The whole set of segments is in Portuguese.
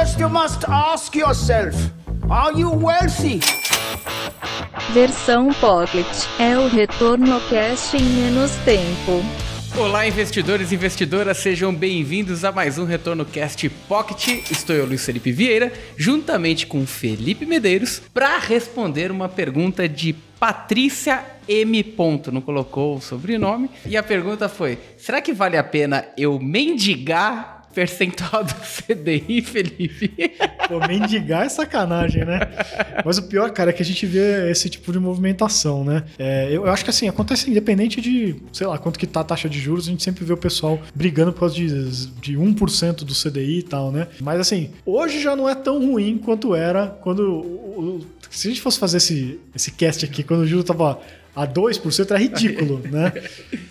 First, you must ask yourself Are you wealthy? Versão Pocket é o retorno cast em menos tempo. Olá, investidores e investidoras, sejam bem-vindos a mais um Retorno Cast Pocket. Estou eu, Luiz Felipe Vieira, juntamente com Felipe Medeiros, para responder uma pergunta de Patrícia M. Ponto, não colocou o sobrenome. E a pergunta foi: será que vale a pena eu mendigar percentual do CDI, Felipe? Pô, mendigar é sacanagem, né? Mas o pior, cara, é que a gente vê esse tipo de movimentação, né? É, eu, eu, acho que assim, acontece independente de, sei lá, quanto que tá a taxa de juros, a gente sempre vê o pessoal brigando por causa de, de 1% do CDI e tal, né? Mas assim, hoje já não é tão ruim quanto era quando o, o se a gente fosse fazer esse, esse cast aqui, quando o juro tava a 2% é ridículo, né?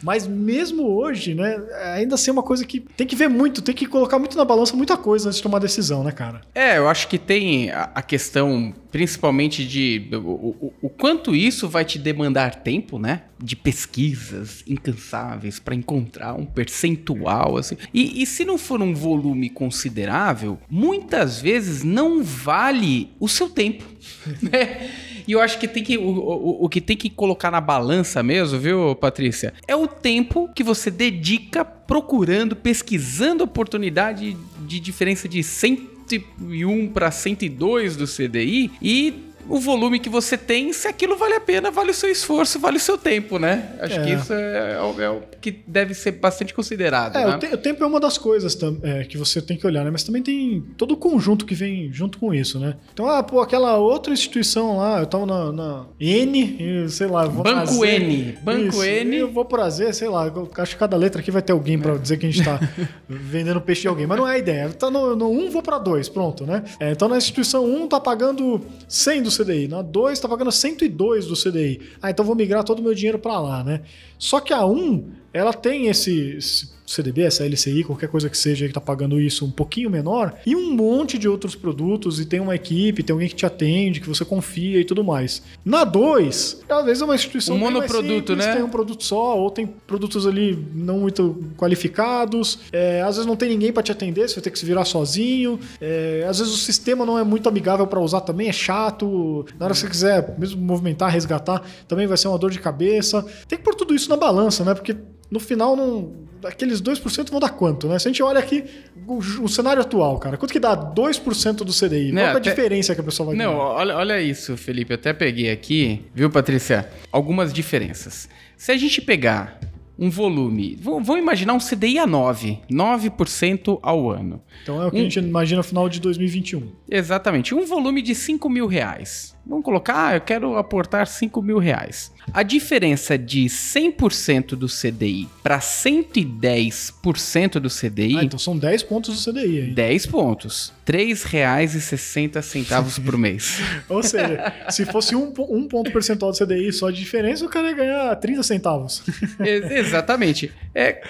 Mas mesmo hoje, né, ainda assim é uma coisa que tem que ver muito, tem que colocar muito na balança muita coisa antes de tomar decisão, né, cara? É, eu acho que tem a questão principalmente de o, o, o quanto isso vai te demandar tempo, né? De pesquisas incansáveis para encontrar um percentual, assim. E, e se não for um volume considerável, muitas vezes não vale o seu tempo, né? E eu acho que tem que. O, o, o que tem que colocar na balança mesmo, viu, Patrícia? É o tempo que você dedica procurando, pesquisando oportunidade de diferença de 101 para 102 do CDI e o volume que você tem, se aquilo vale a pena, vale o seu esforço, vale o seu tempo, né? Acho é. que isso é, é, é, o que deve ser bastante considerado. É, né? o, te, o, tempo é uma das coisas é, que você tem que olhar, né? Mas também tem todo o conjunto que vem junto com isso, né? Então, ah, pô, aquela outra instituição lá, eu tava na, na N, sei lá, vou Banco N. Banco isso, N. Eu vou prazer, sei lá, acho que cada letra aqui vai ter alguém para dizer que a gente tá vendendo peixe de alguém. Mas não é a ideia. Tá no, no 1, vou para 2, pronto, né? É, então na instituição 1 tá pagando 100 do CDI. Na 2 está pagando 102 do CDI. Ah, então vou migrar todo o meu dinheiro para lá, né? Só que a 1, ela tem esse, esse CDB, essa LCI, qualquer coisa que seja que está pagando isso um pouquinho menor, e um monte de outros produtos, e tem uma equipe, tem alguém que te atende, que você confia e tudo mais. Na 2, às vezes é uma instituição um monoproduto, né? Tem um produto só, ou tem produtos ali não muito qualificados, é, às vezes não tem ninguém para te atender, você vai ter que se virar sozinho, é, às vezes o sistema não é muito amigável para usar também, é chato, na hora que você quiser mesmo movimentar, resgatar, também vai ser uma dor de cabeça. Tem que pôr tudo isso na balança, né? Porque no final não aqueles 2% vão dar quanto, né? Se a gente olha aqui o, o cenário atual, cara, quanto que dá 2% do CDI? Não, Qual é a diferença que a pessoa vai Não, ganhar? olha, olha isso, Felipe, eu até peguei aqui, viu, Patrícia? Algumas diferenças. Se a gente pegar um volume. Vamos imaginar um CDI a 9, 9% ao ano. Então é o que um, a gente imagina no final de 2021. Exatamente. Um volume de 5 mil reais. Vamos colocar, ah, eu quero aportar 5 mil reais. A diferença de 100% do CDI para 110% do CDI. Ah, então são 10 pontos do CDI. Hein? 10 pontos. R$ 3,60 por mês. Ou seja, se fosse um, um ponto percentual do CDI só de diferença, o cara ia ganhar 30 centavos. Exatamente. É,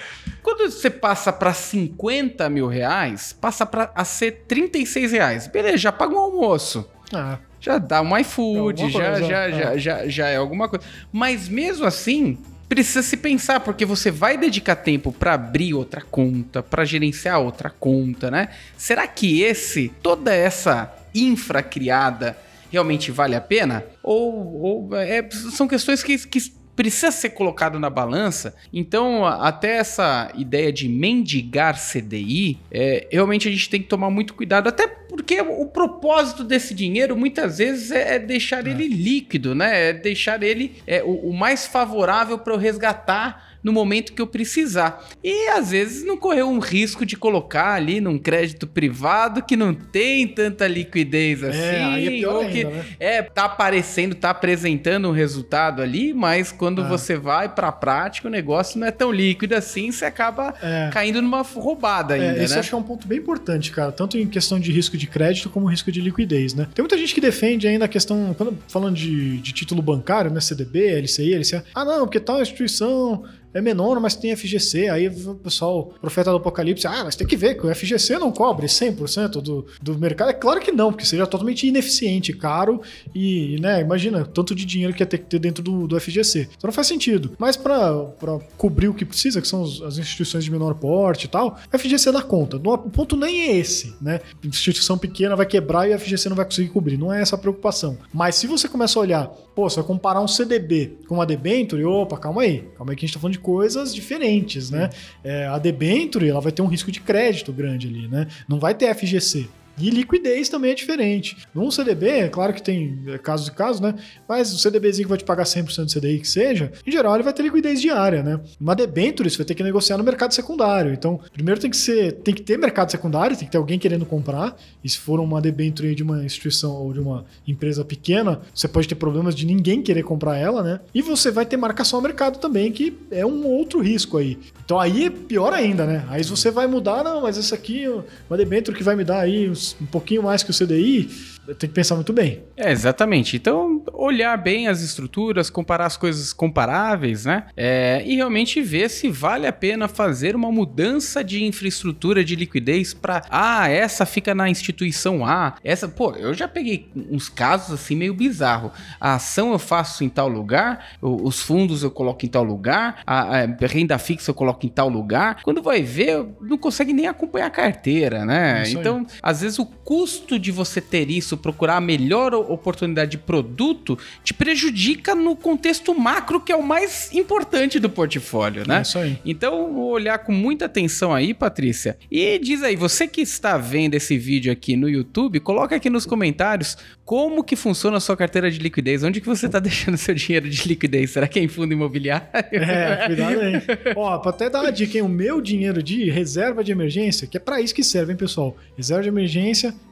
quando você passa para 50 mil reais, passa para a ser 36 reais. Beleza, já paga um almoço. Ah já dá um iFood, é já, já, é. já, já, já é alguma coisa. Mas mesmo assim, precisa se pensar, porque você vai dedicar tempo para abrir outra conta, para gerenciar outra conta, né? Será que esse, toda essa infra criada realmente vale a pena? Ou, ou é, são questões que, que precisa ser colocado na balança. Então, até essa ideia de mendigar CDI, é, realmente a gente tem que tomar muito cuidado, até porque o propósito desse dinheiro muitas vezes é, é deixar é. ele líquido, né? É deixar ele é, o, o mais favorável para eu resgatar no momento que eu precisar. E às vezes não correr um risco de colocar ali num crédito privado que não tem tanta liquidez é, assim, é, é ou que ainda, né? é tá aparecendo, tá apresentando um resultado ali, mas quando ah. você vai para a prática o negócio não é tão líquido assim, você acaba é. caindo numa roubada é, ainda, Isso né? acho que é um ponto bem importante, cara, tanto em questão de risco de crédito como risco de liquidez, né? Tem muita gente que defende ainda a questão, quando falando de, de título bancário, né, CDB, LCI, LCA, ah não, porque tal instituição é menor, mas tem FGC. Aí o pessoal, profeta do apocalipse, ah, mas tem que ver que o FGC não cobre 100% do, do mercado. É claro que não, porque seria totalmente ineficiente, caro e, né, imagina, tanto de dinheiro que ia ter que ter dentro do, do FGC. Então não faz sentido. Mas para cobrir o que precisa, que são as instituições de menor porte e tal, o FGC dá conta. O ponto nem é esse, né? Instituição pequena vai quebrar e o FGC não vai conseguir cobrir. Não é essa a preocupação. Mas se você começa a olhar, pô, se eu comparar um CDB com uma debenture, opa, calma aí. Calma aí que a gente tá falando de coisas diferentes, né? É, a debenture, ela vai ter um risco de crédito grande ali, né? Não vai ter FGC. E liquidez também é diferente. Num CDB, é claro que tem é, casos e casos, né? Mas o CDBzinho que vai te pagar 100% do CDI que seja, em geral ele vai ter liquidez diária, né? Uma debenture você vai ter que negociar no mercado secundário. Então, primeiro tem que ser, tem que ter mercado secundário, tem que ter alguém querendo comprar. E se for uma debenture de uma instituição ou de uma empresa pequena, você pode ter problemas de ninguém querer comprar ela, né? E você vai ter marcação ao mercado também, que é um outro risco aí. Então aí é pior ainda, né? Aí você vai mudar, não, mas essa aqui, uma debenture que vai me dar aí uns um pouquinho mais que o CDI, tem que pensar muito bem. É, exatamente. Então, olhar bem as estruturas, comparar as coisas comparáveis, né? É, e realmente ver se vale a pena fazer uma mudança de infraestrutura de liquidez para, ah, essa fica na instituição A, essa, pô, eu já peguei uns casos assim meio bizarro. A ação eu faço em tal lugar, os fundos eu coloco em tal lugar, a, a renda fixa eu coloco em tal lugar. Quando vai ver, não consegue nem acompanhar a carteira, né? então, às vezes o custo de você ter isso procurar a melhor oportunidade de produto, te prejudica no contexto macro, que é o mais importante do portfólio, né? É isso aí. Então, vou olhar com muita atenção aí, Patrícia. E diz aí, você que está vendo esse vídeo aqui no YouTube, coloca aqui nos comentários como que funciona a sua carteira de liquidez. Onde que você está deixando seu dinheiro de liquidez? Será que é em fundo imobiliário? É, cuidado aí. Ó, pra até dar uma dica, hein? o meu dinheiro de reserva de emergência, que é para isso que serve, hein, pessoal? Reserva de emergência,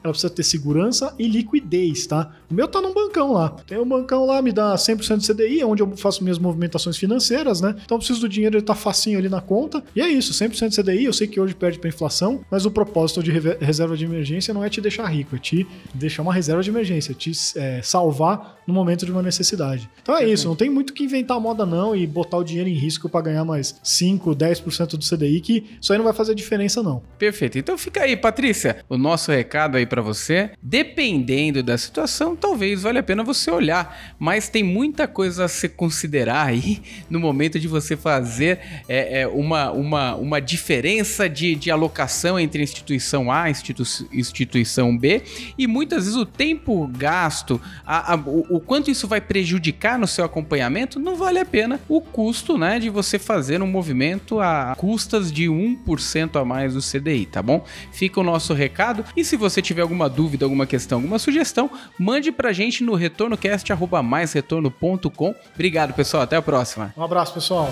ela precisa ter segurança e liquidez, tá? O meu tá num bancão lá. Tem um bancão lá, me dá 100% de CDI, onde eu faço minhas movimentações financeiras, né? Então eu preciso do dinheiro, ele tá facinho ali na conta. E é isso, 100% de CDI, eu sei que hoje perde pra inflação, mas o propósito de reserva de emergência não é te deixar rico, é te deixar uma reserva de emergência, é te é, salvar no momento de uma necessidade. Então é isso, não tem muito que inventar moda não e botar o dinheiro em risco para ganhar mais 5, 10% do CDI, que isso aí não vai fazer diferença não. Perfeito. Então fica aí, Patrícia, o nosso recado aí para você. Dependendo da situação, talvez valha a pena você olhar, mas tem muita coisa a se considerar aí no momento de você fazer é, é, uma, uma, uma diferença de, de alocação entre instituição A e institu instituição B e muitas vezes o tempo gasto, a, a, o, o quanto isso vai prejudicar no seu acompanhamento, não vale a pena o custo né, de você fazer um movimento a custas de 1% a mais do CDI, tá bom? Fica o nosso recado e se você tiver alguma dúvida, alguma questão, alguma sugestão, mande pra gente no retornocast.com. Obrigado, pessoal. Até a próxima. Um abraço, pessoal.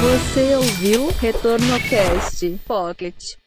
Você ouviu Retorno Cast Pocket.